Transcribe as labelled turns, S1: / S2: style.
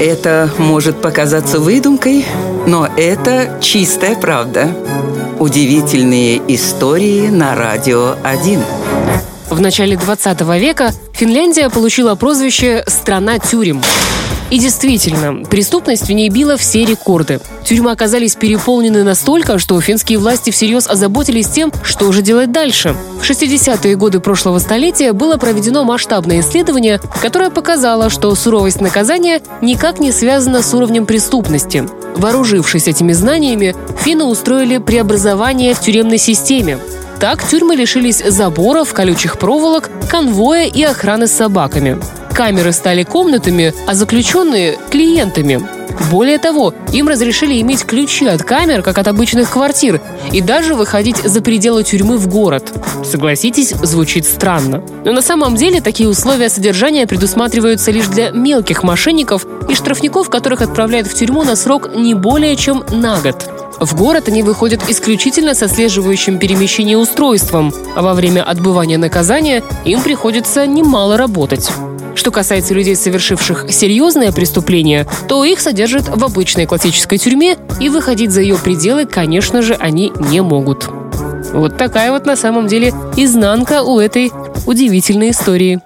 S1: Это может показаться выдумкой, но это чистая правда. Удивительные истории на радио 1.
S2: В начале 20 века Финляндия получила прозвище «страна тюрем». И действительно, преступность в ней била все рекорды. Тюрьмы оказались переполнены настолько, что финские власти всерьез озаботились тем, что же делать дальше. В 60-е годы прошлого столетия было проведено масштабное исследование, которое показало, что суровость наказания никак не связана с уровнем преступности. Вооружившись этими знаниями, финны устроили преобразование в тюремной системе. Так тюрьмы лишились заборов, колючих проволок, конвоя и охраны с собаками. Камеры стали комнатами, а заключенные – клиентами. Более того, им разрешили иметь ключи от камер, как от обычных квартир, и даже выходить за пределы тюрьмы в город. Согласитесь, звучит странно. Но на самом деле такие условия содержания предусматриваются лишь для мелких мошенников и штрафников, которых отправляют в тюрьму на срок не более чем на год. В город они выходят исключительно со слеживающим перемещение устройством, а во время отбывания наказания им приходится немало работать. Что касается людей, совершивших серьезное преступление, то их содержат в обычной классической тюрьме, и выходить за ее пределы, конечно же, они не могут. Вот такая вот на самом деле изнанка у этой удивительной истории.